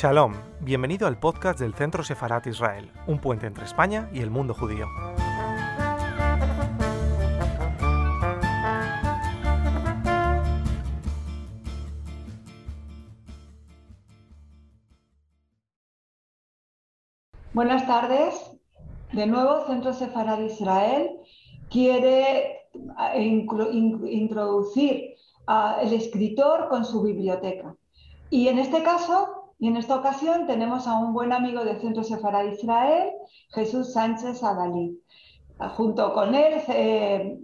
Shalom, bienvenido al podcast del Centro Sefarat Israel, un puente entre España y el mundo judío. Buenas tardes. De nuevo, Centro Sefarad Israel quiere eh, introducir al escritor con su biblioteca. Y en este caso, y en esta ocasión, tenemos a un buen amigo del Centro Sefarad Israel, Jesús Sánchez Adalí. Junto con él, eh,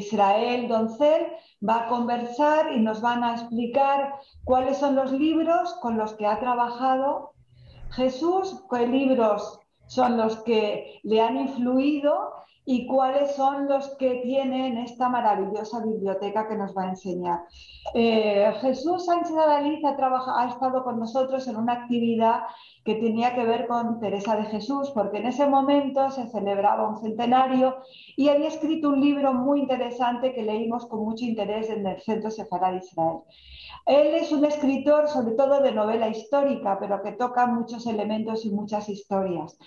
Israel Doncel va a conversar y nos van a explicar cuáles son los libros con los que ha trabajado Jesús, qué libros son los que le han influido y cuáles son los que tienen esta maravillosa biblioteca que nos va a enseñar. Eh, Jesús Sánchez Adaliz ha, ha estado con nosotros en una actividad que tenía que ver con Teresa de Jesús, porque en ese momento se celebraba un centenario y había escrito un libro muy interesante que leímos con mucho interés en el Centro Sefarad Israel. Él es un escritor sobre todo de novela histórica, pero que toca muchos elementos y muchas historias.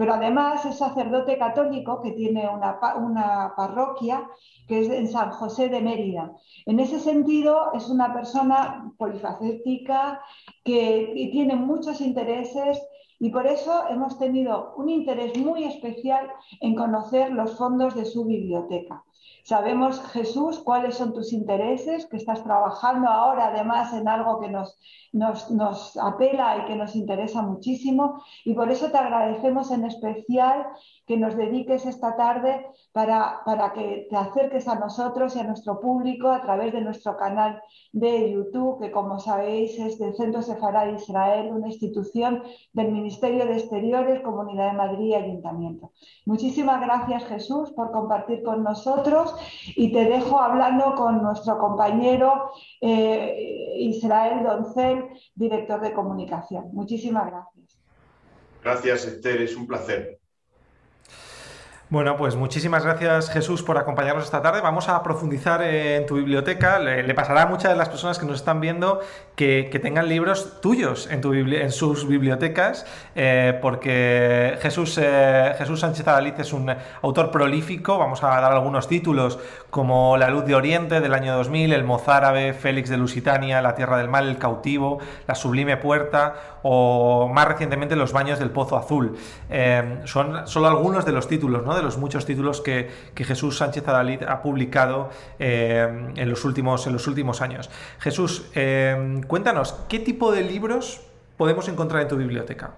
Pero además es sacerdote católico que tiene una, una parroquia que es en San José de Mérida. En ese sentido es una persona polifacética que tiene muchos intereses y por eso hemos tenido un interés muy especial en conocer los fondos de su biblioteca. Sabemos, Jesús, cuáles son tus intereses, que estás trabajando ahora además en algo que nos, apela y que nos interesa muchísimo. Y por eso te agradecemos en especial que nos dediques esta tarde para, que te acerques a nosotros y a nuestro público a través de nuestro canal de YouTube, que como sabéis es del Centro Sefarad Israel, una institución del Ministerio de Exteriores, Comunidad de Madrid y Ayuntamiento. Muchísimas gracias Jesús por compartir con nosotros y te dejo hablando con nuestro compañero eh, Israel Doncel, director de comunicación. Muchísimas gracias. Gracias Esther, es un placer. Bueno, pues muchísimas gracias Jesús por acompañarnos esta tarde. Vamos a profundizar en tu biblioteca. Le, pasará a muchas de las personas que nos están viendo que, tengan libros tuyos en, sus bibliotecas, eh, porque Jesús, eh, Jesús Sánchez Adaliz es un autor prolífico. Vamos a dar algunos títulos como La luz de Oriente del año 2000, El mozárabe, Félix de Lusitania, La tierra del mal, El cautivo, La sublime puerta o más recientemente Los baños del pozo azul. Eh, son solo algunos de los títulos, ¿no? de los muchos títulos que, Jesús Sánchez Adalid ha publicado eh, en, los últimos, en los últimos años. Jesús, eh, cuéntanos, ¿qué tipo de libros podemos encontrar en tu biblioteca?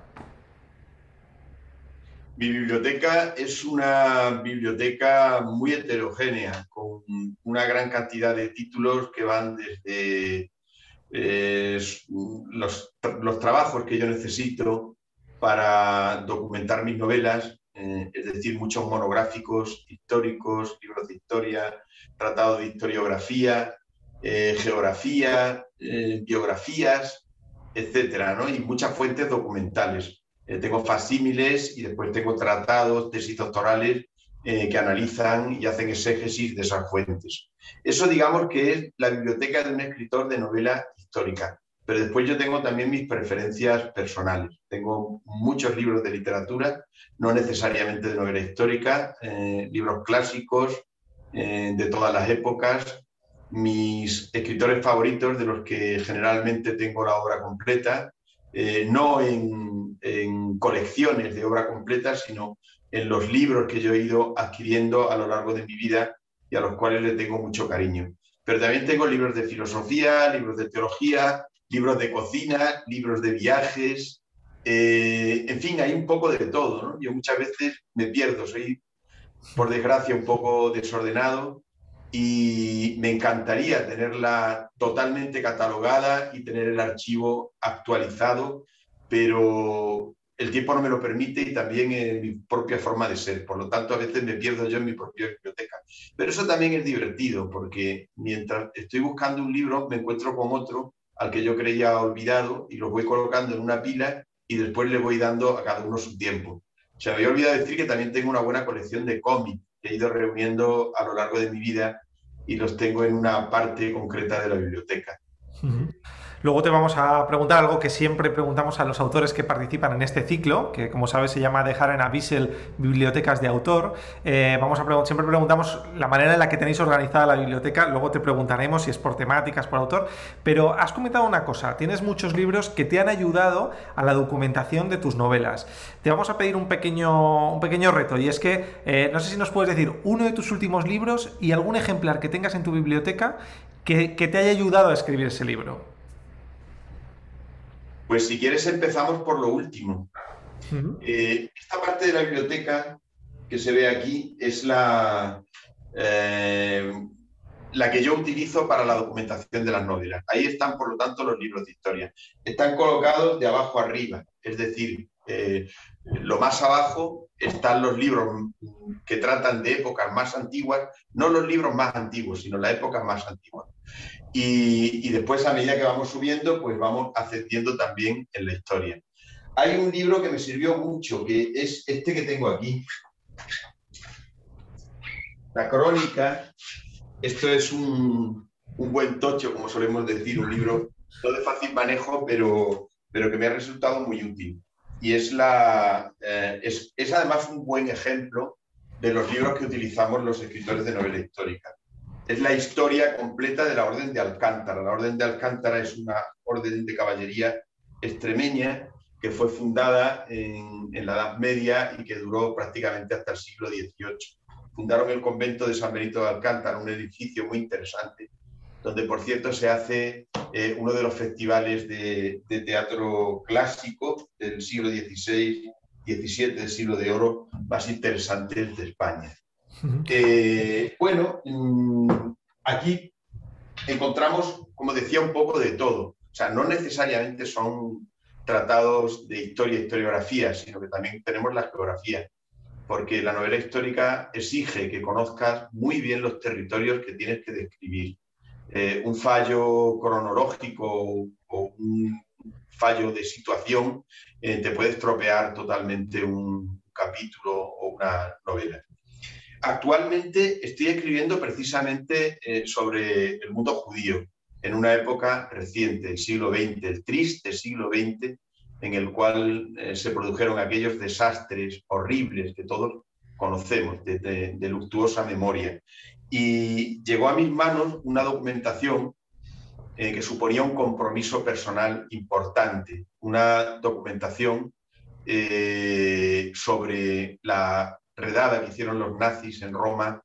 Mi biblioteca es una biblioteca muy heterogénea, con una gran cantidad de títulos que van desde eh, los, los, trabajos que yo necesito para documentar mis novelas, eh, es decir, muchos monográficos históricos, libros de historia, tratados de historiografía, eh, geografía, biografías, etcétera, ¿no? y muchas fuentes documentales. tengo facímiles y después tengo tratados, tesis doctorales que analizan y hacen exégesis de esas fuentes. Eso digamos que es la biblioteca de un escritor de novela histórica. Pero después yo tengo también mis preferencias personales. Tengo muchos libros de literatura, no necesariamente de novela histórica, eh, libros clásicos eh, de todas las épocas, mis escritores favoritos de los que generalmente tengo la obra completa, eh, no en, en, colecciones de obra completa, sino en los libros que yo he ido adquiriendo a lo largo de mi vida y a los cuales le tengo mucho cariño. Pero también tengo libros de filosofía, libros de teología, libros de cocina, libros de viajes, eh, en fin, hay un poco de todo. ¿no? Yo muchas veces me pierdo, soy, por desgracia, un poco desordenado y me encantaría tenerla totalmente catalogada y tener el archivo actualizado, pero el tiempo no me lo permite y también en mi propia forma de ser. Por lo tanto, a veces me pierdo yo en mi propia biblioteca. Pero eso también es divertido, porque mientras estoy buscando un libro, me encuentro con otro al que yo creía olvidado y los voy colocando en una pila y después le voy dando a cada uno su tiempo. Se me había olvidado decir que también tengo una buena colección de cómics que he ido reuniendo a lo largo de mi vida y los tengo en una parte concreta de la biblioteca. Luego te vamos a preguntar algo que siempre preguntamos a los autores que participan en este ciclo, que como sabes se llama Dejar en Avisel Bibliotecas de Autor. Eh, vamos a siempre preguntamos la manera en la que tenéis organizada la biblioteca, luego te preguntaremos si es por temáticas, por autor, pero has comentado una cosa, tienes muchos libros que te han ayudado a la documentación de tus novelas. Te vamos a pedir un pequeño, un pequeño reto y es que eh, no sé si nos puedes decir uno de tus últimos libros y algún ejemplar que tengas en tu biblioteca que te haya ayudado a escribir ese libro. Pues si quieres empezamos por lo último. Eh, esta parte de la biblioteca que se ve aquí es la, eh, la que yo utilizo para la documentación de las novelas. Ahí están, por lo tanto, los libros de historia. Están colocados de abajo arriba, es decir, eh, lo más abajo están los libros que tratan de épocas más antiguas, no los libros más antiguos, sino las épocas más antiguas. Y, después, a medida que vamos subiendo, pues vamos ascendiendo también en la historia. Hay un libro que me sirvió mucho, que es este que tengo aquí. La crónica. Esto es un, buen tocho, como solemos decir, un libro no de fácil manejo, pero, pero que me ha resultado muy útil. Y es, la, eh, es, es además un buen ejemplo de los libros que utilizamos los escritores de novela histórica es la historia completa de la Orden de Alcántara. La Orden de Alcántara es una orden de caballería extremeña que fue fundada en, la Edad Media y que duró prácticamente hasta el siglo XVIII. Fundaron el convento de San Benito de Alcántara, un edificio muy interesante, donde por cierto se hace eh, uno de los festivales de, de, teatro clásico del siglo XVI, XVII, del siglo de oro, más interesantes de España. Eh, bueno, mm, aquí encontramos, como decía, un poco de todo. O sea, no necesariamente son tratados de historia e historiografía, sino que también tenemos la geografía, porque la novela histórica exige que conozcas muy bien los territorios que tienes que describir. Eh, un fallo cronológico o un fallo de situación eh, te puede estropear totalmente un capítulo o una novela. Actualmente estoy escribiendo precisamente eh, sobre el mundo judío en una época reciente, el siglo XX, el triste siglo XX, en el cual eh, se produjeron aquellos desastres horribles que todos conocemos, de, luctuosa memoria. Y llegó a mis manos una documentación eh, que suponía un compromiso personal importante, una documentación sobre la redada que hicieron los nazis en Roma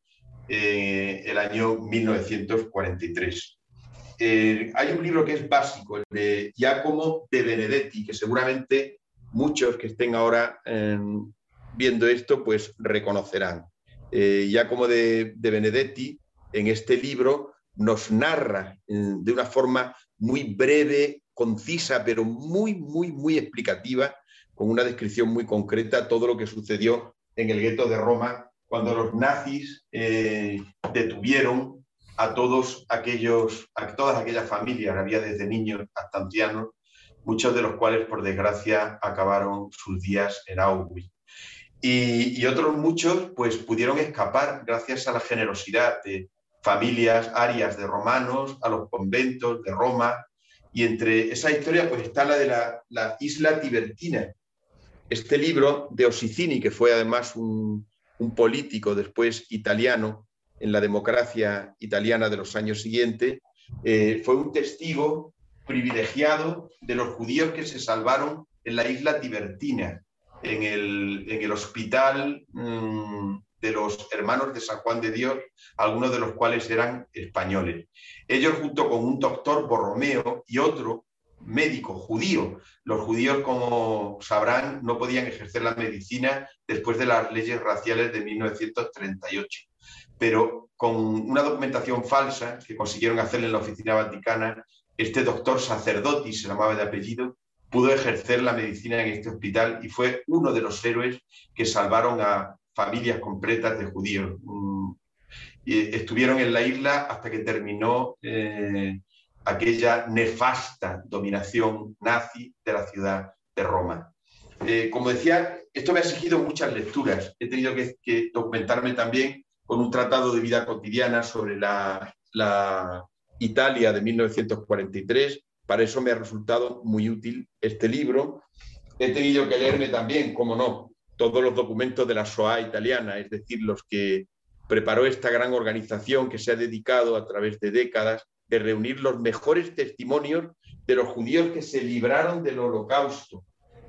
eh, el año 1943. Eh, hay un libro que es básico, el de Giacomo de Benedetti, que seguramente muchos que estén ahora em, viendo esto pues reconocerán. Eh, Giacomo de, de, Benedetti en este libro nos narra de una forma muy breve, concisa, pero muy, muy, muy explicativa, con una descripción muy concreta, todo lo que sucedió en el gueto de Roma, cuando los nazis eh, detuvieron a todos aquellos, a todas aquellas familias, había desde niños hasta ancianos, muchos de los cuales, por desgracia, acabaron sus días en Auschwitz. Y, otros muchos, pues, pudieron escapar gracias a la generosidad de familias arias de romanos, a los conventos de Roma, y entre esa historia, pues, está la de la, la isla tibertina, este libro de Osicini, que fue además un, político después italiano en la democracia italiana de los años siguientes, eh, fue un testigo privilegiado de los judíos que se salvaron en la isla Tibertina, en el, hospital mm, de los hermanos de San Juan de Dios, algunos de los cuales eran españoles. Ellos junto con un doctor Borromeo y otro médico judío. Los judíos, como sabrán, no podían ejercer la medicina después de las leyes raciales de 1938. Pero con una documentación falsa que consiguieron hacer en la oficina vaticana, este doctor sacerdote, se llamaba de apellido, pudo ejercer la medicina en este hospital y fue uno de los héroes que salvaron a familias completas de judíos. Mm, y estuvieron en la isla hasta que terminó eh, aquella nefasta dominación nazi de la ciudad de Roma. Eh, como decía, esto me ha exigido muchas lecturas. He tenido que, documentarme también con un tratado de vida cotidiana sobre la, Italia de 1943, para eso me ha resultado muy útil este libro. He tenido que leerme también, como no, todos los documentos de la SOA italiana, es decir, los que preparó esta gran organización que se ha dedicado a través de décadas de reunir los mejores testimonios de los judíos que se libraron del holocausto.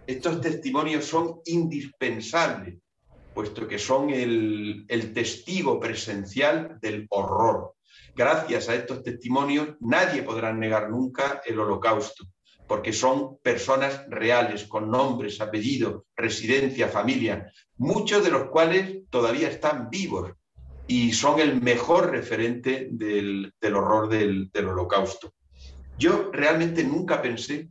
Estos testimonios son indispensables, puesto que son el, testigo presencial del horror. Gracias a estos testimonios nadie podrá negar nunca el holocausto porque son personas reales, con nombres, apellidos, residencia, familia, muchos de los cuales todavía están vivos y son el mejor referente del, horror del, holocausto. Yo realmente nunca pensé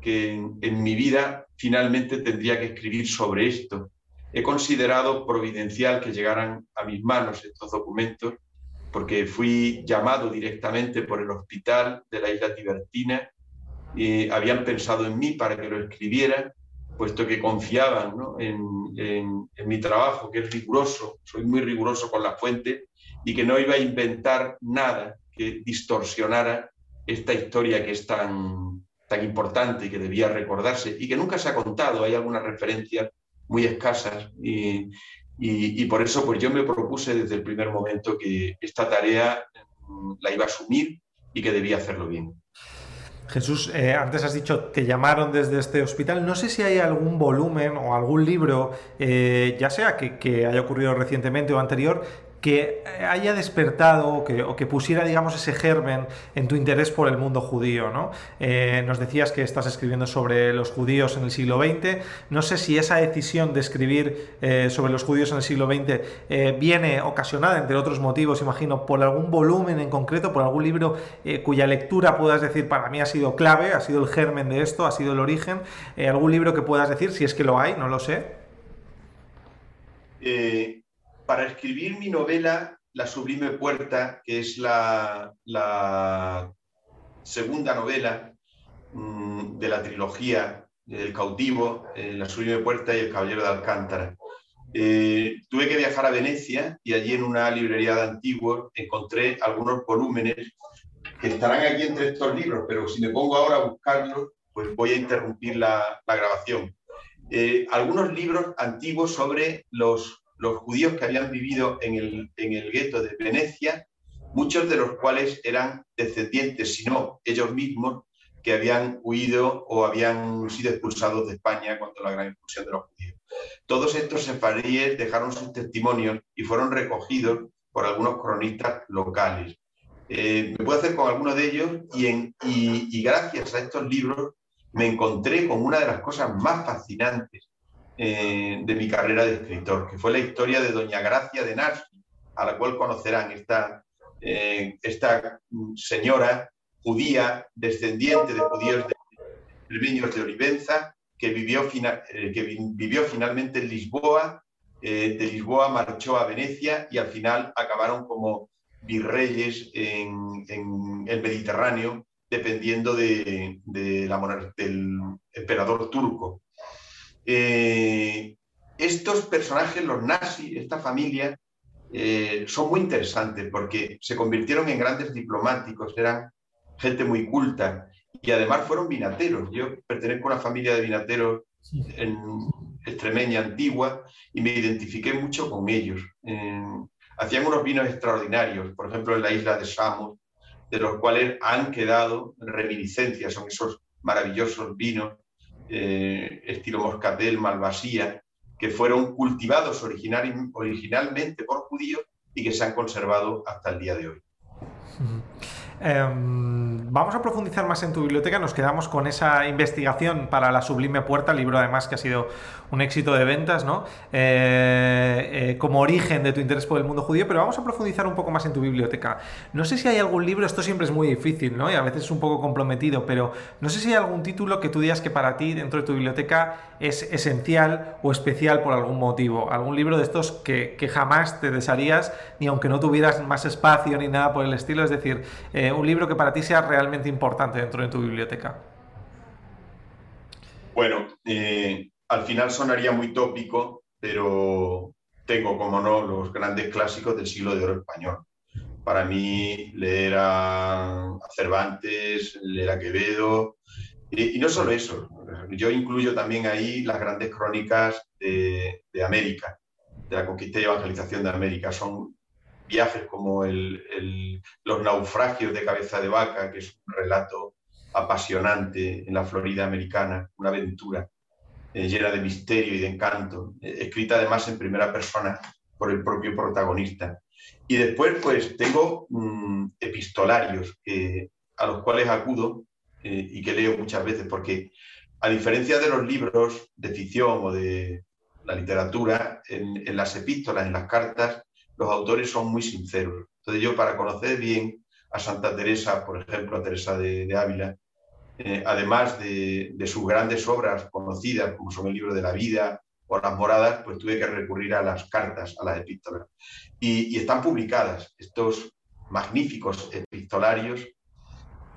que en, mi vida finalmente tendría que escribir sobre esto. He considerado providencial que llegaran a mis manos estos documentos porque fui llamado directamente por el hospital de la isla Tibertina habían pensado en mí para que lo escribiera, puesto que confiaban en, mi trabajo, que es riguroso, soy muy riguroso con la fuente, y que no iba a inventar nada que distorsionara esta historia que es tan, tan importante y que debía recordarse y que nunca se ha contado. Hay algunas referencias muy escasas y, y, por eso pues yo me propuse desde el primer momento que esta tarea mm, la iba a asumir y que debía hacerlo bien. Jesús, eh, antes has dicho, te llamaron desde este hospital. No sé si hay algún volumen o algún libro, eh, ya sea que, que, haya ocurrido recientemente o anterior, que haya despertado o que, pusiera, digamos, ese germen en tu interés por el mundo judío, ¿no? Eh, nos decías que estás escribiendo sobre los judíos en el siglo XX. No sé si esa decisión de escribir eh, sobre los judíos en el siglo XX eh, viene ocasionada, entre otros motivos, imagino, por algún volumen en concreto, por algún libro cuya lectura puedas decir, para mí ha sido clave, ha sido el germen de esto, ha sido el origen. algún libro que puedas decir, si es que lo hay, no lo sé para escribir mi novela La Sublime Puerta, que es la, segunda novela mm, de la trilogía El cautivo, eh, La Sublime Puerta y El Caballero de Alcántara. Eh, tuve que viajar a Venecia y allí en una librería de antiguos encontré algunos volúmenes que estarán aquí entre estos libros, pero si me pongo ahora a buscarlos, pues voy a interrumpir la, grabación. Eh, algunos libros antiguos sobre los los judíos que habían vivido en el, en el gueto de Venecia, muchos de los cuales eran descendientes, si no ellos mismos, que habían huido o habían sido expulsados de España cuando la gran expulsión de los judíos. Todos estos sefaríes dejaron sus testimonios y fueron recogidos por algunos cronistas locales. Eh, me puedo hacer con algunos de ellos y, en, y gracias a estos libros me encontré con una de las cosas más fascinantes eh, de mi carrera de escritor, que fue la historia de Doña Gracia de Narsi, a la cual conocerán esta, eh, esta señora judía, descendiente de judíos de, de Olivenza, que vivió, eh, que vivió finalmente en Lisboa, de Lisboa marchó a Venecia y al final acabaron como virreyes en, el Mediterráneo, dependiendo de, la, del emperador turco. Eh, estos personajes, los nazis, esta familia, eh, son muy interesantes porque se convirtieron en grandes diplomáticos, eran gente muy culta y además fueron vinateros. Yo pertenezco a una familia de vinateros en extremeña antigua y me identifiqué mucho con ellos. hacían unos vinos extraordinarios, por ejemplo en la isla de Samos, de los cuales han quedado reminiscencias, son esos maravillosos vinos eh, estilo moscatel, malvasía, que fueron cultivados originalmente por judíos y que se han conservado hasta el día de hoy. Em, vamos a profundizar más en tu biblioteca. Nos quedamos con esa investigación para la Sublime Puerta, libro además que ha sido un éxito de ventas, ¿no? Eh, eh, como origen de tu interés por el mundo judío, pero vamos a profundizar un poco más en tu biblioteca. No sé si hay algún libro, esto siempre es muy difícil, ¿no? Y a veces es un poco comprometido, pero no sé si hay algún título que tú digas que para ti dentro de tu biblioteca es esencial o especial por algún motivo. Algún libro de estos que, jamás te desearías, ni aunque no tuvieras más espacio ni nada por el estilo, es decir, eh, un libro que para ti sea realmente importante dentro de tu biblioteca. Bueno, eh, al final sonaría muy tópico, pero tengo, como no, los grandes clásicos del siglo de oro español. para mí leer a, Cervantes, leer a Quevedo, y, no solo eso, yo incluyo también ahí las grandes crónicas de, América, de la conquista y evangelización de América. Son viajes como los naufragios de cabeza de vaca, que es un relato apasionante en la Florida americana, una aventura eh, llena de misterio y de encanto, eh, escrita además en primera persona por el propio protagonista. Y después, pues, tengo mm, epistolarios a los cuales acudo eh, y que leo muchas veces, porque a diferencia de los libros de ficción o de la literatura, en, las epístolas, en las cartas, los autores son muy sinceros. Entonces yo, para conocer bien a Santa Teresa, por ejemplo, a Teresa de, Ávila, eh, además de, sus grandes obras conocidas, como son el libro de la vida o las moradas, pues tuve que recurrir a las cartas, a las epístolas. Y, están publicadas estos magníficos epistolarios,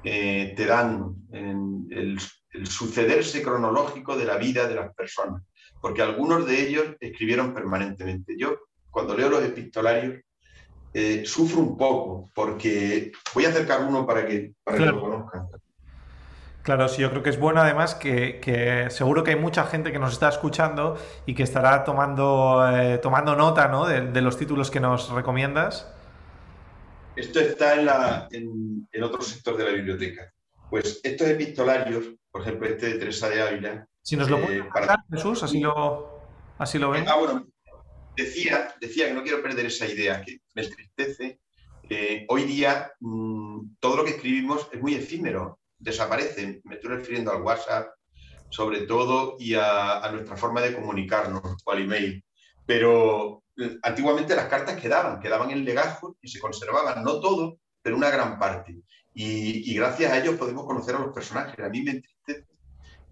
eh, te dan el, sucederse cronológico de la vida de las personas, porque algunos de ellos escribieron permanentemente. Yo, cuando leo los epistolarios, eh, sufro un poco, porque voy a acercar uno para que, para que lo conozcan. Claro, sí, yo creo que es bueno además que, seguro que hay mucha gente que nos está escuchando y que estará tomando, eh, tomando nota ¿no? de, los títulos que nos recomiendas. Esto está en, la, en, otro sector de la biblioteca. Pues estos epistolarios, por ejemplo, este de Teresa de Ávila. Si nos lo eh, para... Jesús, así lo, así lo ven. Ah, bueno, decía, decía que no quiero perder esa idea, que me entristece. hoy día mm, todo lo que escribimos es muy efímero desaparecen. Me estoy refiriendo al WhatsApp, sobre todo, y a, nuestra forma de comunicarnos o al email. Pero eh, antiguamente las cartas quedaban, quedaban en legajo y se conservaban, no todo, pero una gran parte. Y, gracias a ellos podemos conocer a los personajes. A mí me entristece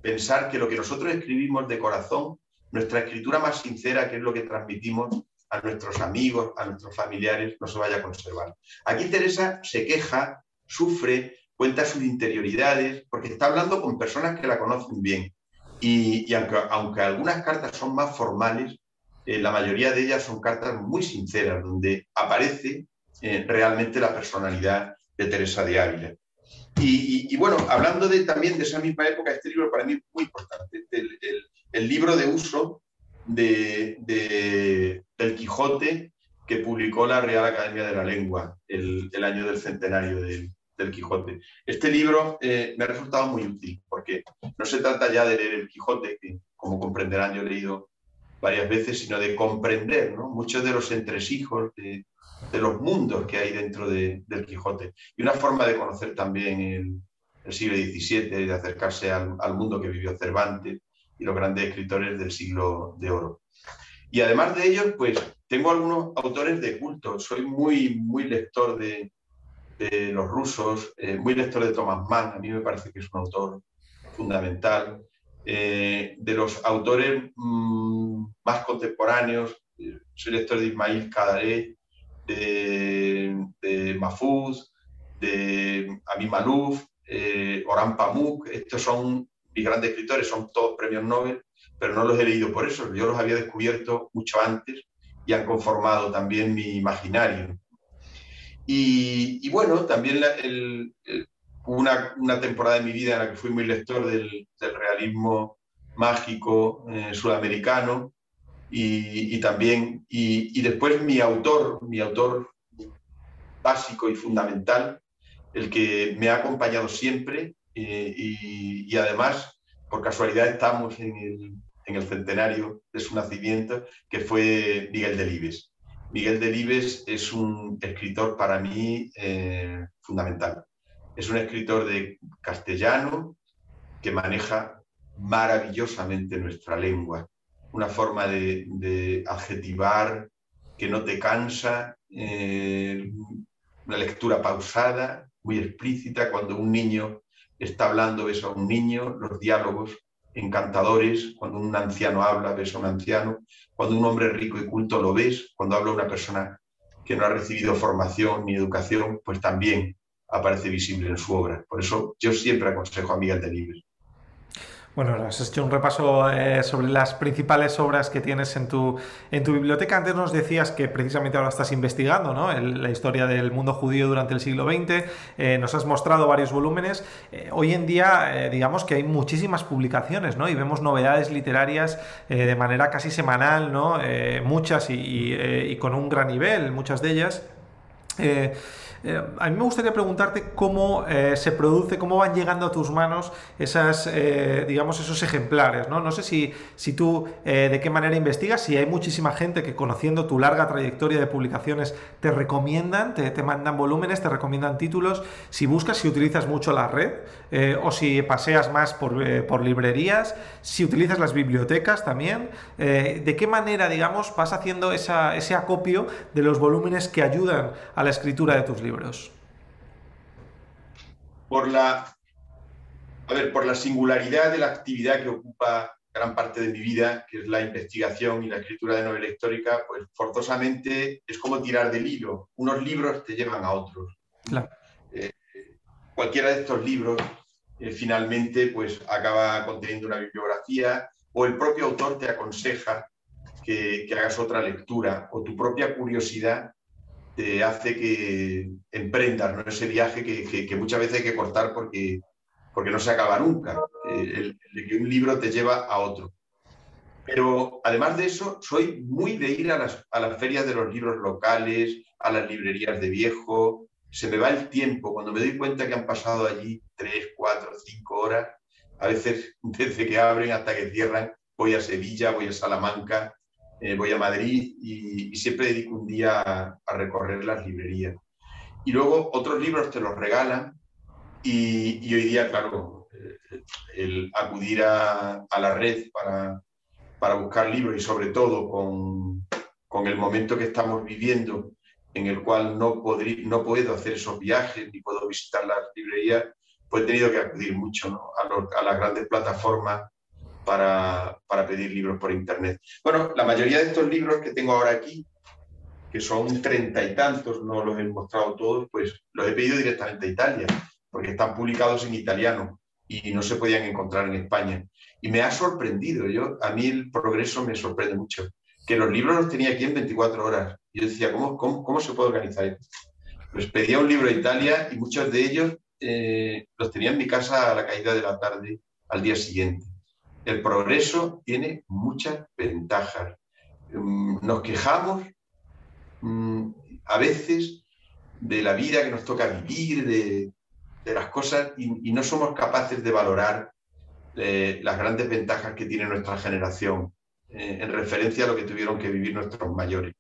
pensar que lo que nosotros escribimos de corazón, nuestra escritura más sincera, que es lo que transmitimos a nuestros amigos, a nuestros familiares, no se vaya a conservar. Aquí Teresa se queja, sufre, cuenta sus interioridades, porque está hablando con personas que la conocen bien. Y, aunque, algunas cartas son más formales, eh, la mayoría de ellas son cartas muy sinceras, donde aparece eh, realmente la personalidad de Teresa de Ávila. Y, bueno, hablando de, también de esa misma época, este libro para mí es muy importante, libro de uso de, del Quijote que publicó la Real Academia de la Lengua el, el año del centenario de, del Quijote. Este libro eh, me ha resultado muy útil porque no se trata ya de leer el Quijote, que como comprenderán yo he leído varias veces, sino de comprender muchos de los entresijos de, los mundos que hay dentro del Quijote. Y una forma de conocer también el, siglo XVII, de acercarse al, mundo que vivió Cervantes y los grandes escritores del siglo de oro. Y además de ellos, pues tengo algunos autores de culto. Soy muy, muy lector de, los rusos, eh, muy lector de Thomas Mann, a mí me parece que es un autor fundamental, eh, de los autores mm, más contemporáneos, eh, soy lector de Ismail Kadaré, de, de de Amin Malouf, Pamuk, estos son mis grandes escritores, son todos premios Nobel, pero no los he leído por eso, yo los había descubierto mucho antes y han conformado también mi imaginario. Y, bueno, también hubo una, temporada de mi vida en la que fui muy lector del, realismo mágico eh, sudamericano y, también, y, después mi autor, mi autor básico y fundamental, el que me ha acompañado siempre eh, y, además, por casualidad, estamos en el, en el centenario de su nacimiento, que fue Miguel Delibes. Miguel Delibes es un escritor para mí eh, fundamental. Es un escritor de castellano que maneja maravillosamente nuestra lengua, una forma de, adjetivar que no te cansa, eh, una lectura pausada, muy explícita. Cuando un niño está hablando, ves a un niño, los diálogos encantadores, cuando un anciano habla, ves a un anciano, cuando un hombre rico y culto lo ves, cuando habla una persona que no ha recibido formación ni educación, pues también aparece visible en su obra. Por eso yo siempre aconsejo a Miguel Delibes. Bueno, has hecho un repaso eh, sobre las principales obras que tienes en tu, en tu biblioteca. Antes nos decías que precisamente ahora estás investigando ¿no? la historia del mundo judío durante el siglo XX. Eh, nos has mostrado varios volúmenes. Eh, hoy en día, digamos que hay muchísimas publicaciones ¿no? y vemos novedades literarias de manera casi semanal, ¿no? muchas y, y, con un gran nivel, muchas de ellas. Eh, a mí me gustaría preguntarte cómo eh, se produce, cómo van llegando a tus manos esas, eh, digamos, esos ejemplares. No, no sé si, si tú de qué manera investigas, si hay muchísima gente que conociendo tu larga trayectoria de publicaciones te recomiendan, te, te mandan volúmenes, te recomiendan títulos, si buscas, si utilizas mucho la red o si paseas más por, por, librerías, si utilizas las bibliotecas también, de qué manera, digamos, vas haciendo esa, ese acopio de los volúmenes que ayudan a la escritura de tus libros. Por la, a ver, por la singularidad de la actividad que ocupa gran parte de mi vida, que es la investigación y la escritura de novela histórica, pues forzosamente es como tirar del hilo. Unos libros te llevan a otros. Eh, cualquiera de estos libros eh, finalmente pues acaba conteniendo una bibliografía o el propio autor te aconseja que, que hagas otra lectura o tu propia curiosidad te hace que emprendas ese viaje que, muchas veces hay que cortar porque, porque no se acaba nunca, el, de que un libro te lleva a otro. Pero además de eso, soy muy de ir a las, a las ferias de los libros locales, a las librerías de viejo. Se me va el tiempo. Cuando me doy cuenta que han pasado allí tres, cuatro, cinco horas, a veces desde que abren hasta que cierran, voy a Sevilla, voy a Salamanca, eh, voy a Madrid y, siempre dedico un día a, recorrer las librerías. Y luego otros libros te los regalan y, hoy día, claro, eh, el acudir a, la red para, para, buscar libros y sobre todo con, con, el momento que estamos viviendo en el cual no, podrí, no puedo hacer esos viajes ni puedo visitar las librerías, pues he tenido que acudir mucho a, las grandes plataformas para, pedir libros por Internet. Bueno, la mayoría de estos libros que tengo ahora aquí, que son treinta y tantos, no los he mostrado todos, pues los he pedido directamente a Italia, porque están publicados en italiano y no se podían encontrar en España. Y me ha sorprendido, yo, a mí el progreso me sorprende mucho, que los libros los tenía aquí en 24 horas. Yo decía, ¿cómo, cómo, cómo se puede organizar esto? Pues pedía un libro a Italia y muchos de ellos eh, los tenía en mi casa a la caída de la tarde al día siguiente el progreso tiene muchas ventajas. Mm, nos quejamos mm, a veces de la vida que nos toca vivir, de, las cosas, y, no somos capaces de valorar eh, las grandes ventajas que tiene nuestra generación eh, en referencia a lo que tuvieron que vivir nuestros mayores.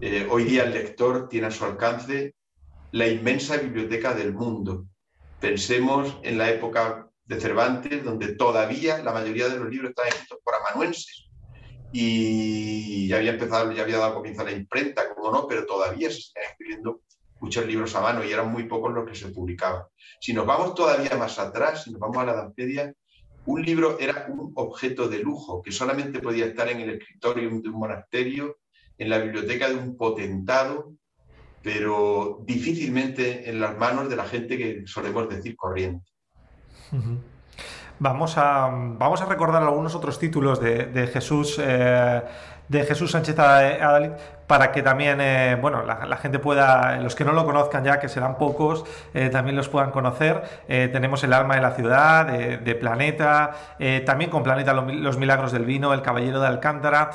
Eh, hoy día el lector tiene a su alcance la inmensa biblioteca del mundo. Pensemos en la época de Cervantes, donde todavía la mayoría de los libros están escritos por amanuenses. Y ya había empezado, ya había dado comienzo a la imprenta, como no, pero todavía se están escribiendo muchos libros a mano y eran muy pocos los que se publicaban. Si nos vamos todavía más atrás, si nos vamos a la Edad un libro era un objeto de lujo que solamente podía estar en el escritorio de un monasterio, en la biblioteca de un potentado, pero difícilmente en las manos de la gente que solemos decir corriente. Vamos a, vamos a recordar algunos otros títulos de, Jesús. Eh, de Jesús Sánchez Adalid para que también eh, bueno, la, gente pueda, los que no lo conozcan ya, que serán pocos, eh, también los puedan conocer. tenemos El alma de la ciudad, de, Planeta, también con Planeta Los Milagros del Vino, El Caballero de Alcántara.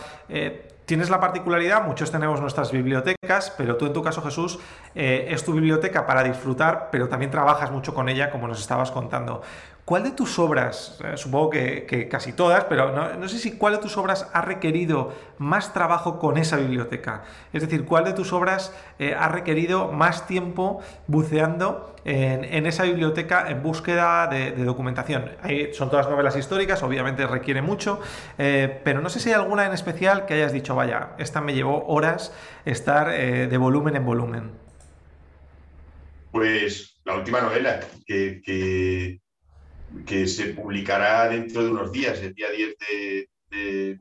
Tienes la particularidad, muchos tenemos nuestras bibliotecas, pero tú en tu caso, Jesús, es tu biblioteca para disfrutar, pero también trabajas mucho con ella, como nos estabas contando. ¿Cuál de tus obras, eh, supongo que, casi todas, pero no, sé si cuál de tus obras ha requerido más trabajo con esa biblioteca? Es decir, ¿cuál de tus obras eh, ha requerido más tiempo buceando en, esa biblioteca en búsqueda de, documentación? son todas novelas históricas, obviamente requiere mucho, eh, pero no sé si hay alguna en especial que hayas dicho, vaya, esta me llevó horas estar de volumen en volumen. Pues la última novela que se publicará dentro de unos días, el día 10 de,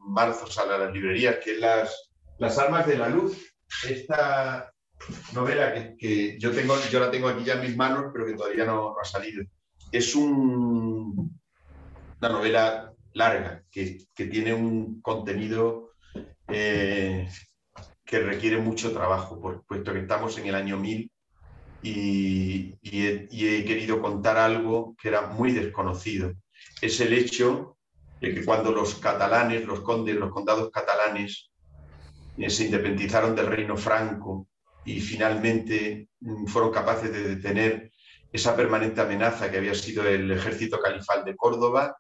marzo sale a las librerías, que es las, las Armas de la Luz. Esta novela que, yo, tengo, yo la tengo aquí ya en mis manos, pero que todavía no, ha salido. Es un, una novela larga, que, tiene un contenido eh, que requiere mucho trabajo, puesto que estamos en el año 1000 y, he, querido contar algo que era muy desconocido. Es el hecho de que cuando los catalanes, los condes, los condados catalanes, eh, se independizaron del reino franco y finalmente mm, fueron capaces de detener esa permanente amenaza que había sido el ejército califal de Córdoba,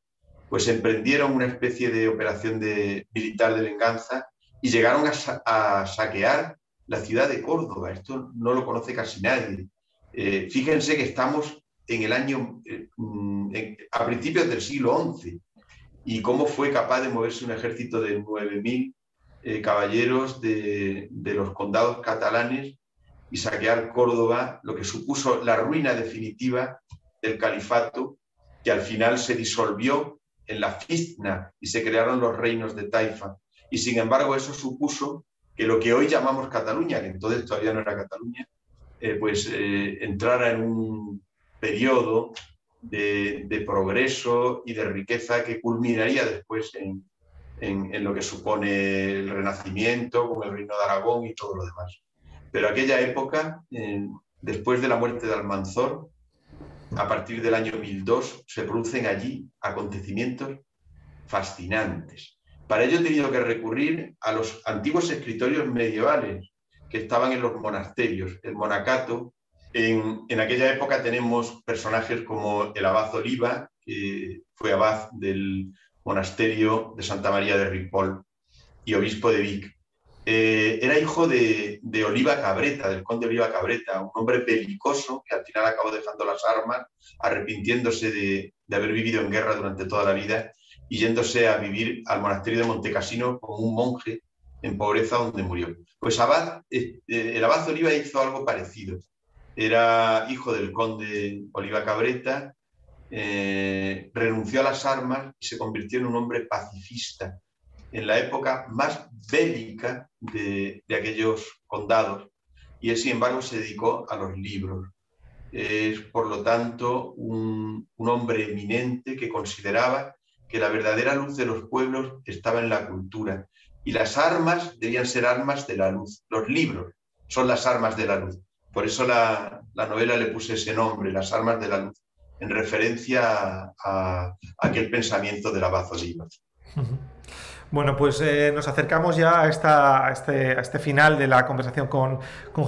pues emprendieron una especie de operación de, militar de venganza y llegaron a, saquear la ciudad de Córdoba. Esto no lo conoce casi nadie. Eh, fíjense que estamos en el año, eh, mm, a principios del siglo XI, y cómo fue capaz de moverse un ejército de 9.000 eh, caballeros de, los condados catalanes y saquear Córdoba, lo que supuso la ruina definitiva del califato, que al final se disolvió en la fitna y se crearon los reinos de Taifa. Y sin embargo eso supuso que lo que hoy llamamos Cataluña, que entonces todavía no era Cataluña, eh, pues eh, entrara en un periodo de, progreso y de riqueza que culminaría después en, en, lo que supone el Renacimiento, con el Reino de Aragón y todo lo demás. Pero aquella época, después de la muerte de Almanzor, a partir del año 1002, se producen allí acontecimientos fascinantes. Para ello he tenido que recurrir a los antiguos escritorios medievales estaban en los monasterios, el monacato. En, en aquella época tenemos personajes como el abad Oliva, que fue abad del monasterio de Santa María de Ripoll y obispo de Vic. Eh, era hijo de, Oliva Cabreta, del conde Oliva Cabreta, un hombre belicoso que al final acabó dejando las armas, arrepintiéndose de, haber vivido en guerra durante toda la vida y yéndose a vivir al monasterio de Montecasino como un monje en pobreza donde murió. Pues abad, eh, el abad Oliva hizo algo parecido. Era hijo del conde Oliva Cabreta, eh, renunció a las armas y se convirtió en un hombre pacifista en la época más bélica de, aquellos condados y él, sin embargo, se dedicó a los libros. Es, por lo tanto, un, hombre eminente que consideraba que la verdadera luz de los pueblos estaba en la cultura y las armas debían ser armas de la luz. Los libros son las armas de la luz. Por eso la, novela le puse ese nombre, Las armas de la luz, en referencia a, aquel pensamiento de la Oliva. Bueno, pues eh, nos acercamos ya a, esta, este, este, final de la conversación con,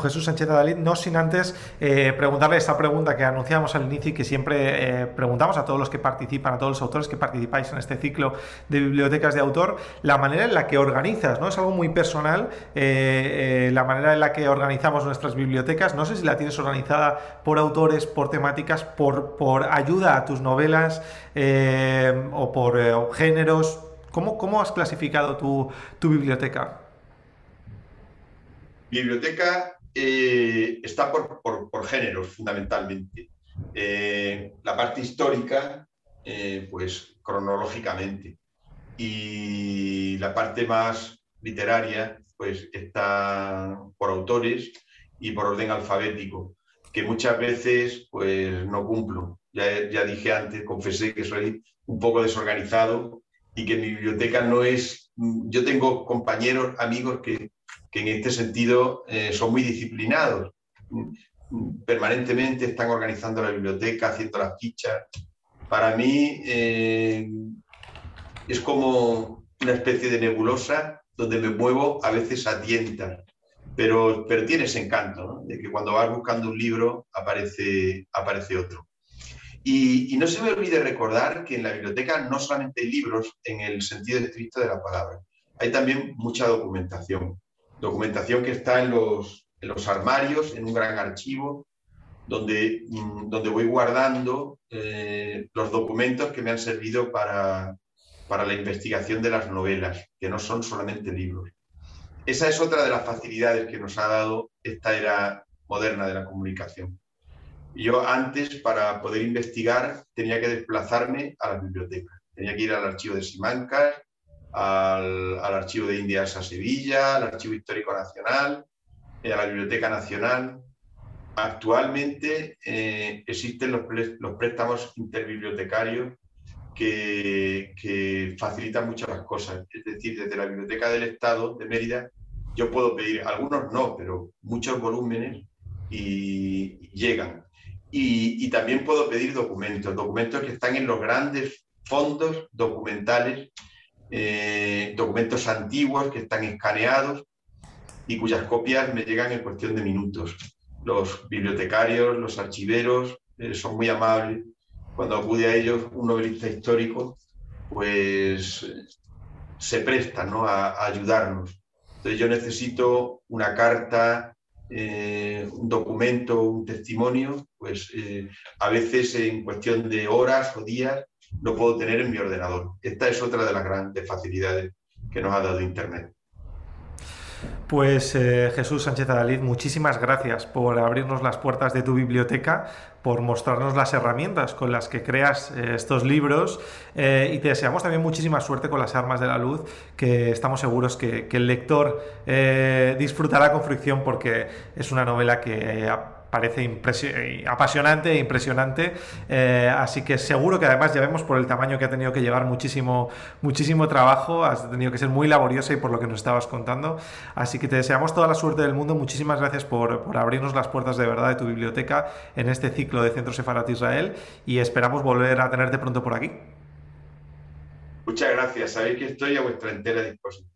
Jesús Sánchez Adalid, no sin antes eh, preguntarle esa pregunta que anunciamos al inicio y que siempre eh, preguntamos a todos los que participan, a todos los autores que participáis en este ciclo de bibliotecas de autor, la manera en la que organizas, ¿no? Es algo muy personal, la manera en la que organizamos nuestras bibliotecas, no sé si la tienes organizada por autores, por temáticas, por ayuda a tus novelas o por géneros, ¿Cómo, has clasificado tu, biblioteca? biblioteca eh, está por, géneros, fundamentalmente. Eh, la parte histórica, eh, pues cronológicamente. Y la parte más literaria, pues está por autores y por orden alfabético, que muchas veces pues no cumplo. Ya, ya dije antes, confesé que soy un poco desorganizado y que mi biblioteca no es... Yo tengo compañeros, amigos que, en este sentido eh, son muy disciplinados. Permanentemente están organizando la biblioteca, haciendo las fichas. Para mí eh, es como una especie de nebulosa donde me muevo a veces a tientas, pero, pero tiene ese encanto, de que cuando vas buscando un libro aparece, aparece otro. Y, no se me olvide recordar que en la biblioteca no solamente hay libros en el sentido estricto de la palabra, hay también mucha documentación. Documentación que está en los, armarios, en un gran archivo, donde, mm, donde voy guardando eh, los documentos que me han servido para, para la investigación de las novelas, que no son solamente libros. Esa es otra de las facilidades que nos ha dado esta era moderna de la comunicación. Yo antes, para poder investigar, tenía que desplazarme a la biblioteca. Tenía que ir al archivo de Simancas, al, archivo de Indias a Sevilla, al archivo histórico nacional, eh, a la Biblioteca Nacional. Actualmente eh, existen los, préstamos interbibliotecarios que, que facilita muchas cosas. Es decir, desde la Biblioteca del Estado de Mérida, yo puedo pedir, algunos no, pero muchos volúmenes y, llegan. Y, también puedo pedir documentos, documentos que están en los grandes fondos documentales, eh, documentos antiguos que están escaneados y cuyas copias me llegan en cuestión de minutos. Los bibliotecarios, los archiveros eh, son muy amables. Cuando acude a ellos un novelista histórico, pues se presta ¿no? a ayudarnos. Entonces yo necesito una carta, eh, un documento, un testimonio, pues eh, a veces en cuestión de horas o días lo puedo tener en mi ordenador. Esta es otra de las grandes facilidades que nos ha dado Internet. Pues eh, Jesús Sánchez Adalid, muchísimas gracias por abrirnos las puertas de tu biblioteca, por mostrarnos las herramientas con las que creas eh, estos libros. Eh, y te deseamos también muchísima suerte con las armas de la luz, que estamos seguros que, que el lector disfrutará con fricción porque es una novela que parece eh, apasionante e impresionante. Eh, así que seguro que además ya vemos por el tamaño que ha tenido que llevar muchísimo, muchísimo trabajo, has tenido que ser muy laboriosa y por lo que nos estabas contando. Así que te deseamos toda la suerte del mundo. Muchísimas gracias por, por abrirnos las puertas de verdad de tu biblioteca en este ciclo de Centro Sefarat Israel y esperamos volver a tenerte pronto por aquí. Muchas gracias. Sabéis que estoy a vuestra entera disposición.